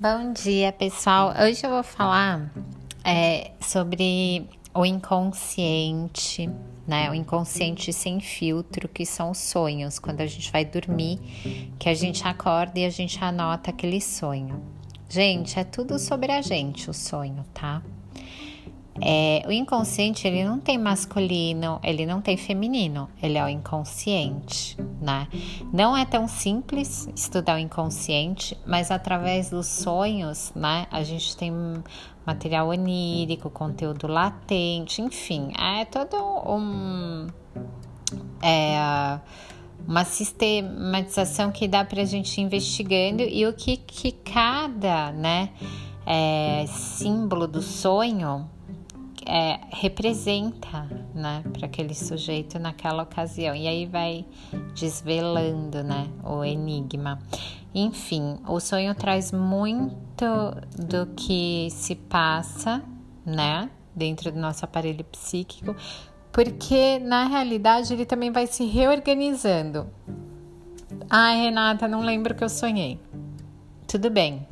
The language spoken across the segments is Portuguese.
Bom dia, pessoal. Hoje eu vou falar é, sobre o inconsciente, né? O inconsciente sem filtro, que são os sonhos. Quando a gente vai dormir, que a gente acorda e a gente anota aquele sonho. Gente, é tudo sobre a gente o sonho, tá? É, o inconsciente ele não tem masculino, ele não tem feminino, ele é o inconsciente, né? Não é tão simples estudar o inconsciente, mas através dos sonhos, né? A gente tem material onírico, conteúdo latente, enfim, é todo um é, uma sistematização que dá para a gente ir investigando e o que, que cada, né? É, símbolo do sonho é, representa né, para aquele sujeito naquela ocasião. E aí vai desvelando né, o enigma. Enfim, o sonho traz muito do que se passa né, dentro do nosso aparelho psíquico, porque na realidade ele também vai se reorganizando. Ai, Renata, não lembro que eu sonhei. Tudo bem,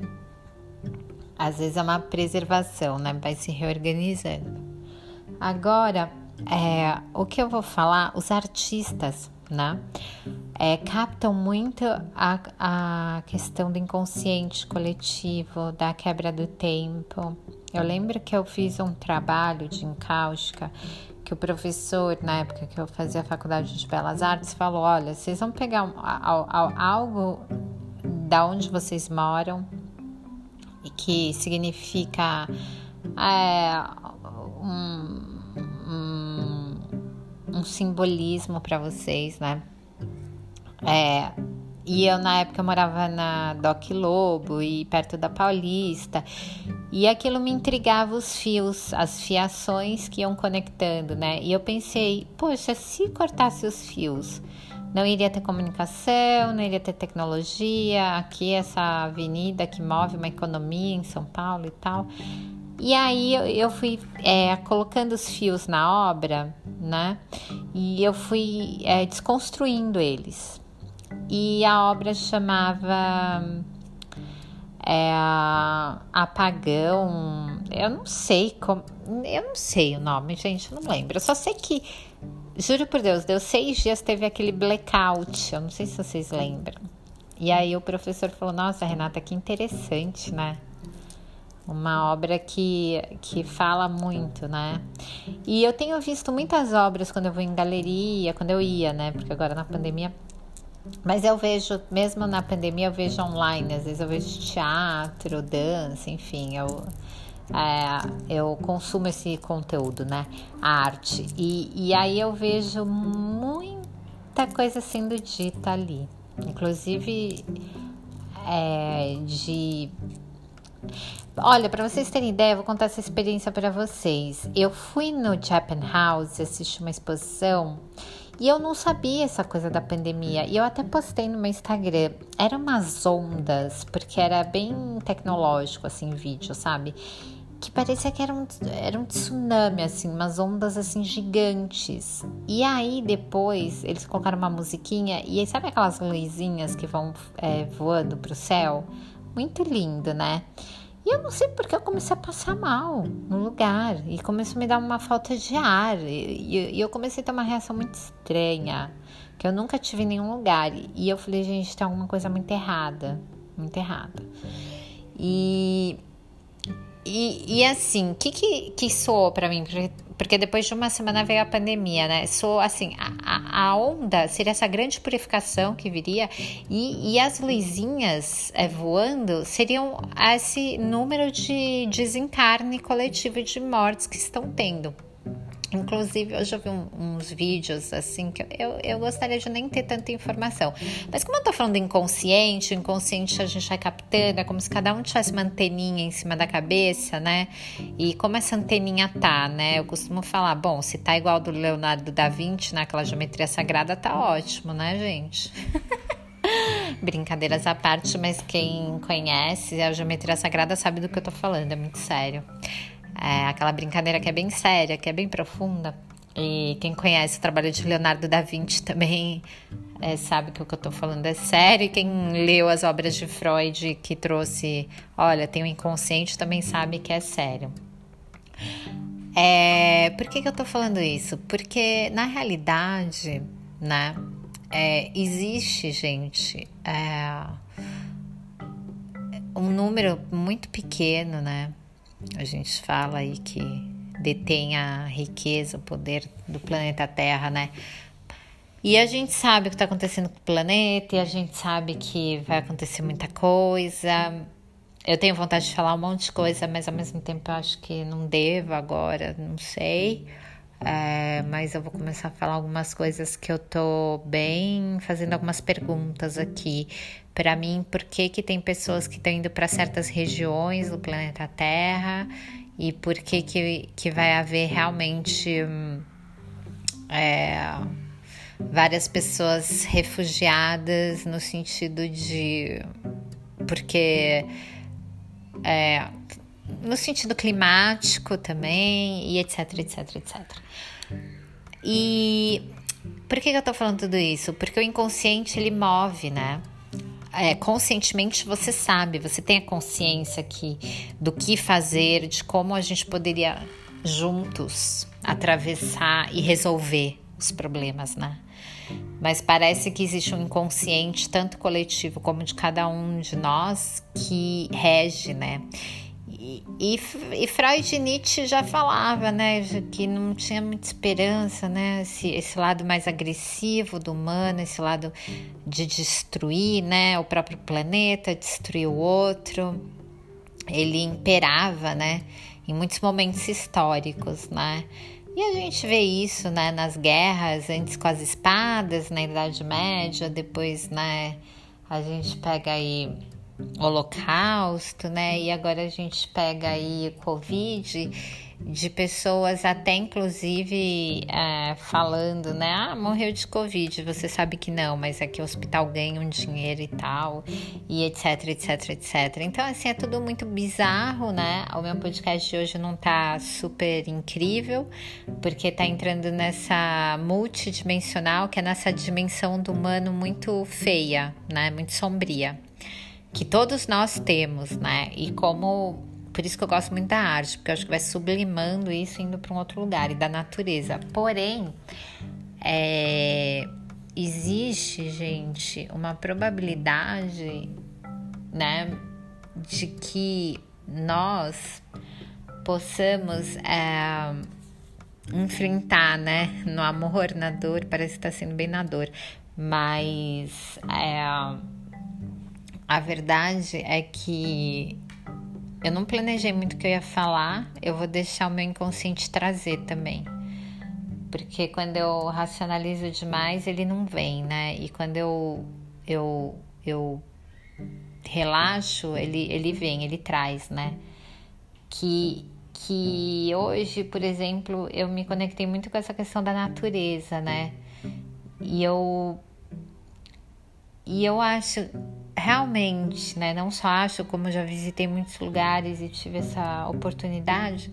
às vezes é uma preservação, né? Vai se reorganizando. Agora, é, o que eu vou falar, os artistas, né? É, captam muito a, a questão do inconsciente coletivo, da quebra do tempo. Eu lembro que eu fiz um trabalho de encáustica que o professor, na época que eu fazia a faculdade de Belas Artes, falou: olha, vocês vão pegar um, algo da onde vocês moram, e que significa é, um, um, simbolismo para vocês, né? É, e eu, na época, morava na Doc Lobo e perto da Paulista. E aquilo me intrigava os fios, as fiações que iam conectando, né? E eu pensei, poxa, se cortasse os fios, não iria ter comunicação, não iria ter tecnologia. Aqui, essa avenida que move uma economia em São Paulo e tal. E aí eu fui é, colocando os fios na obra, né? E eu fui é, desconstruindo eles. E a obra chamava é, Apagão. Eu não sei como. Eu não sei o nome, gente, eu não lembro. Eu só sei que Juro por Deus, deu seis dias, teve aquele blackout. Eu não sei se vocês lembram. E aí o professor falou: Nossa, Renata, que interessante, né? Uma obra que, que fala muito, né? E eu tenho visto muitas obras quando eu vou em galeria, quando eu ia, né? Porque agora na pandemia. Mas eu vejo, mesmo na pandemia, eu vejo online. Às vezes eu vejo teatro, dança, enfim. Eu é, eu consumo esse conteúdo, né? A arte. E, e aí eu vejo muita coisa sendo dita ali. Inclusive é, de. Olha, para vocês terem ideia, eu vou contar essa experiência para vocês. Eu fui no Japan House assistir uma exposição e eu não sabia essa coisa da pandemia. E eu até postei no meu Instagram. Eram umas ondas, porque era bem tecnológico assim, vídeo, sabe? que parecia que era um, era um tsunami, assim, umas ondas assim gigantes. E aí depois eles colocaram uma musiquinha e aí sabe aquelas luzinhas que vão é, voando pro céu? Muito lindo, né? E eu não sei porque eu comecei a passar mal no lugar e começou a me dar uma falta de ar e, e eu comecei a ter uma reação muito estranha que eu nunca tive em nenhum lugar. E eu falei, gente, tem alguma coisa muito errada, muito errada. E e, e assim, o que, que, que soou para mim? Porque, porque depois de uma semana veio a pandemia, né? Soou assim, a, a onda seria essa grande purificação que viria e, e as luzinhas é, voando seriam esse número de desencarne coletivo de mortes que estão tendo. Inclusive, hoje eu vi um, uns vídeos assim que eu, eu gostaria de nem ter tanta informação. Mas como eu tô falando inconsciente, inconsciente a gente vai captando, é como se cada um tivesse uma anteninha em cima da cabeça, né? E como essa anteninha tá, né? Eu costumo falar, bom, se tá igual do Leonardo da Vinci naquela geometria sagrada, tá ótimo, né, gente? Brincadeiras à parte, mas quem conhece a geometria sagrada sabe do que eu tô falando, é muito sério. É aquela brincadeira que é bem séria, que é bem profunda. E quem conhece o trabalho de Leonardo da Vinci também é, sabe que o que eu tô falando é sério. E quem leu as obras de Freud que trouxe, olha, tem o inconsciente, também sabe que é sério. É, por que, que eu tô falando isso? Porque na realidade, né, é, existe, gente, é, um número muito pequeno, né? A gente fala aí que detém a riqueza, o poder do planeta Terra, né? E a gente sabe o que está acontecendo com o planeta, e a gente sabe que vai acontecer muita coisa. Eu tenho vontade de falar um monte de coisa, mas ao mesmo tempo eu acho que não devo agora, não sei. É, mas eu vou começar a falar algumas coisas que eu tô bem fazendo algumas perguntas aqui para mim, por que que tem pessoas que estão indo para certas regiões do planeta Terra? E por que que, que vai haver realmente é, várias pessoas refugiadas no sentido de porque é, no sentido climático também e etc, etc, etc. E por que, que eu tô falando tudo isso? Porque o inconsciente ele move, né? É, conscientemente você sabe, você tem a consciência aqui do que fazer, de como a gente poderia juntos atravessar e resolver os problemas, né? Mas parece que existe um inconsciente, tanto coletivo como de cada um de nós, que rege, né? E, e, Freud e Nietzsche já falava, né, que não tinha muita esperança, né, esse, esse lado mais agressivo do humano, esse lado de destruir, né, o próprio planeta, destruir o outro, ele imperava, né, em muitos momentos históricos, né, e a gente vê isso, né, nas guerras, antes com as espadas, na Idade Média, depois, né, a gente pega aí Holocausto, né, e agora a gente pega aí Covid de pessoas até inclusive é, falando, né? Ah, morreu de Covid, você sabe que não, mas é que o hospital ganha um dinheiro e tal, e etc, etc, etc. Então, assim, é tudo muito bizarro, né? O meu podcast de hoje não tá super incrível, porque tá entrando nessa multidimensional, que é nessa dimensão do humano muito feia, né? Muito sombria. Que todos nós temos, né? E como por isso que eu gosto muito da arte, porque eu acho que vai sublimando isso indo para um outro lugar e da natureza. Porém, é, existe, gente, uma probabilidade, né, de que nós possamos é, enfrentar, né, no amor, na dor, parece que está sendo bem na dor, mas é, a verdade é que eu não planejei muito o que eu ia falar, eu vou deixar o meu inconsciente trazer também. Porque quando eu racionalizo demais, ele não vem, né? E quando eu eu eu relaxo, ele ele vem, ele traz, né? Que que hoje, por exemplo, eu me conectei muito com essa questão da natureza, né? E eu e eu acho realmente, né, não só acho, como já visitei muitos lugares e tive essa oportunidade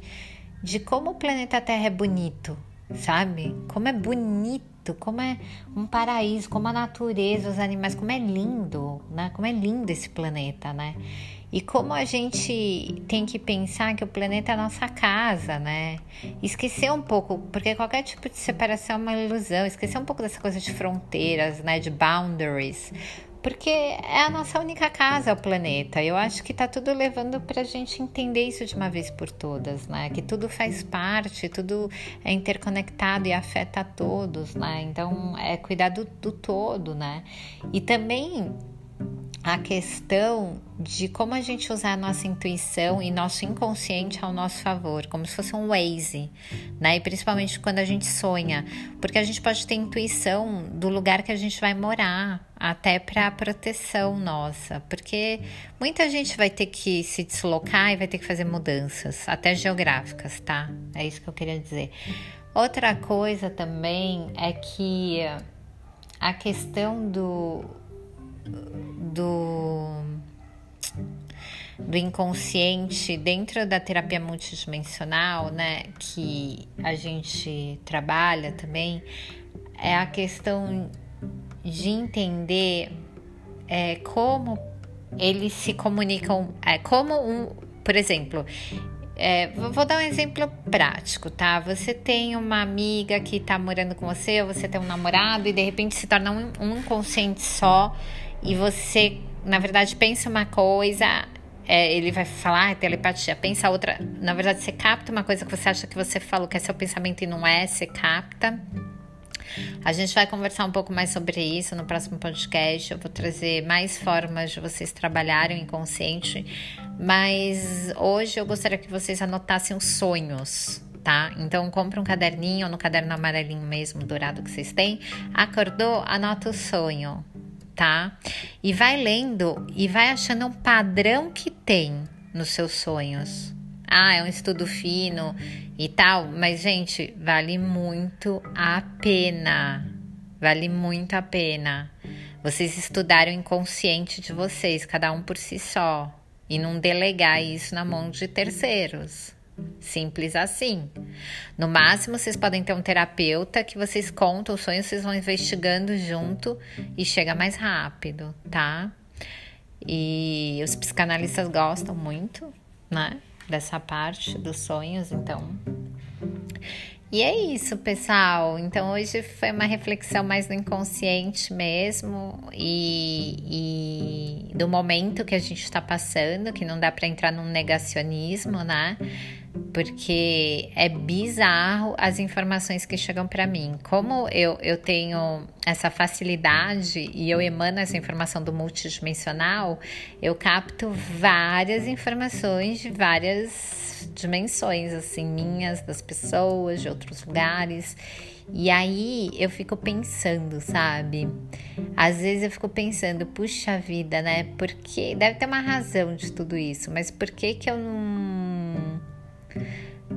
de como o planeta Terra é bonito, sabe? Como é bonito, como é um paraíso, como a natureza, os animais, como é lindo, né? Como é lindo esse planeta, né? E como a gente tem que pensar que o planeta é a nossa casa, né? Esquecer um pouco, porque qualquer tipo de separação é uma ilusão, esquecer um pouco dessa coisa de fronteiras, né? De boundaries porque é a nossa única casa, o planeta. Eu acho que tá tudo levando para a gente entender isso de uma vez por todas, né? Que tudo faz parte, tudo é interconectado e afeta a todos, né? Então é cuidar do, do todo, né? E também a questão de como a gente usar a nossa intuição e nosso inconsciente ao nosso favor, como se fosse um Waze, né? E principalmente quando a gente sonha, porque a gente pode ter intuição do lugar que a gente vai morar, até para proteção nossa, porque muita gente vai ter que se deslocar e vai ter que fazer mudanças, até geográficas, tá? É isso que eu queria dizer. Outra coisa também é que a questão do do, do inconsciente dentro da terapia multidimensional, né, que a gente trabalha também, é a questão de entender é, como eles se comunicam, é, como um, por exemplo, é, vou dar um exemplo prático, tá? Você tem uma amiga que tá morando com você, ou você tem um namorado e de repente se torna um, um inconsciente só e você, na verdade, pensa uma coisa, é, ele vai falar ah, telepatia, pensa outra. Na verdade, você capta uma coisa que você acha que você falou que é seu pensamento e não é, você capta. A gente vai conversar um pouco mais sobre isso no próximo podcast. Eu vou trazer mais formas de vocês trabalharem o inconsciente, mas hoje eu gostaria que vocês anotassem os sonhos, tá? Então compra um caderninho, ou no caderno amarelinho mesmo, dourado que vocês têm. Acordou, anota o sonho, tá? E vai lendo e vai achando um padrão que tem nos seus sonhos. Ah, é um estudo fino e tal, mas gente, vale muito a pena. Vale muito a pena. Vocês estudarem o inconsciente de vocês, cada um por si só, e não delegar isso na mão de terceiros. Simples assim. No máximo, vocês podem ter um terapeuta que vocês contam o sonho, vocês vão investigando junto e chega mais rápido, tá? E os psicanalistas gostam muito, né? Dessa parte dos sonhos, então. E é isso, pessoal. Então hoje foi uma reflexão mais do inconsciente mesmo e, e do momento que a gente está passando, que não dá para entrar num negacionismo, né? Porque é bizarro as informações que chegam para mim. Como eu, eu tenho essa facilidade e eu emano essa informação do multidimensional, eu capto várias informações de várias dimensões, assim, minhas, das pessoas, de outros lugares. E aí eu fico pensando, sabe? Às vezes eu fico pensando, puxa vida, né? Porque deve ter uma razão de tudo isso, mas por que que eu não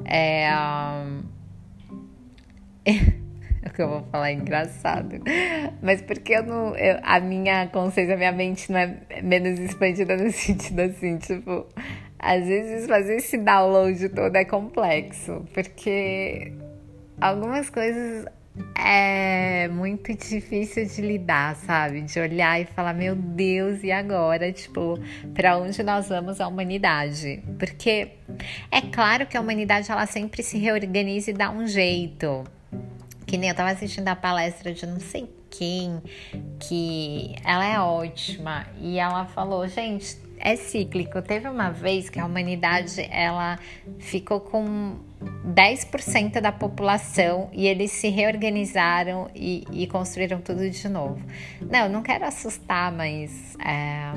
é. O que eu vou falar é engraçado. Mas porque eu não. Eu, a minha consciência, a minha mente não é menos expandida no sentido assim, tipo. Às vezes fazer esse download todo é complexo, porque algumas coisas é muito difícil de lidar, sabe? De olhar e falar, meu Deus, e agora? Tipo, para onde nós vamos a humanidade? Porque é claro que a humanidade ela sempre se reorganiza e dá um jeito. Que nem eu tava assistindo a palestra de não sei quem, que ela é ótima e ela falou, gente, é cíclico. Teve uma vez que a humanidade ela ficou com 10% da população e eles se reorganizaram e, e, construíram tudo de novo. Não, não quero assustar, mas é,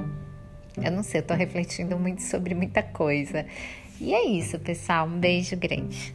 eu não sei, eu tô refletindo muito sobre muita coisa. E é isso, pessoal. Um beijo grande.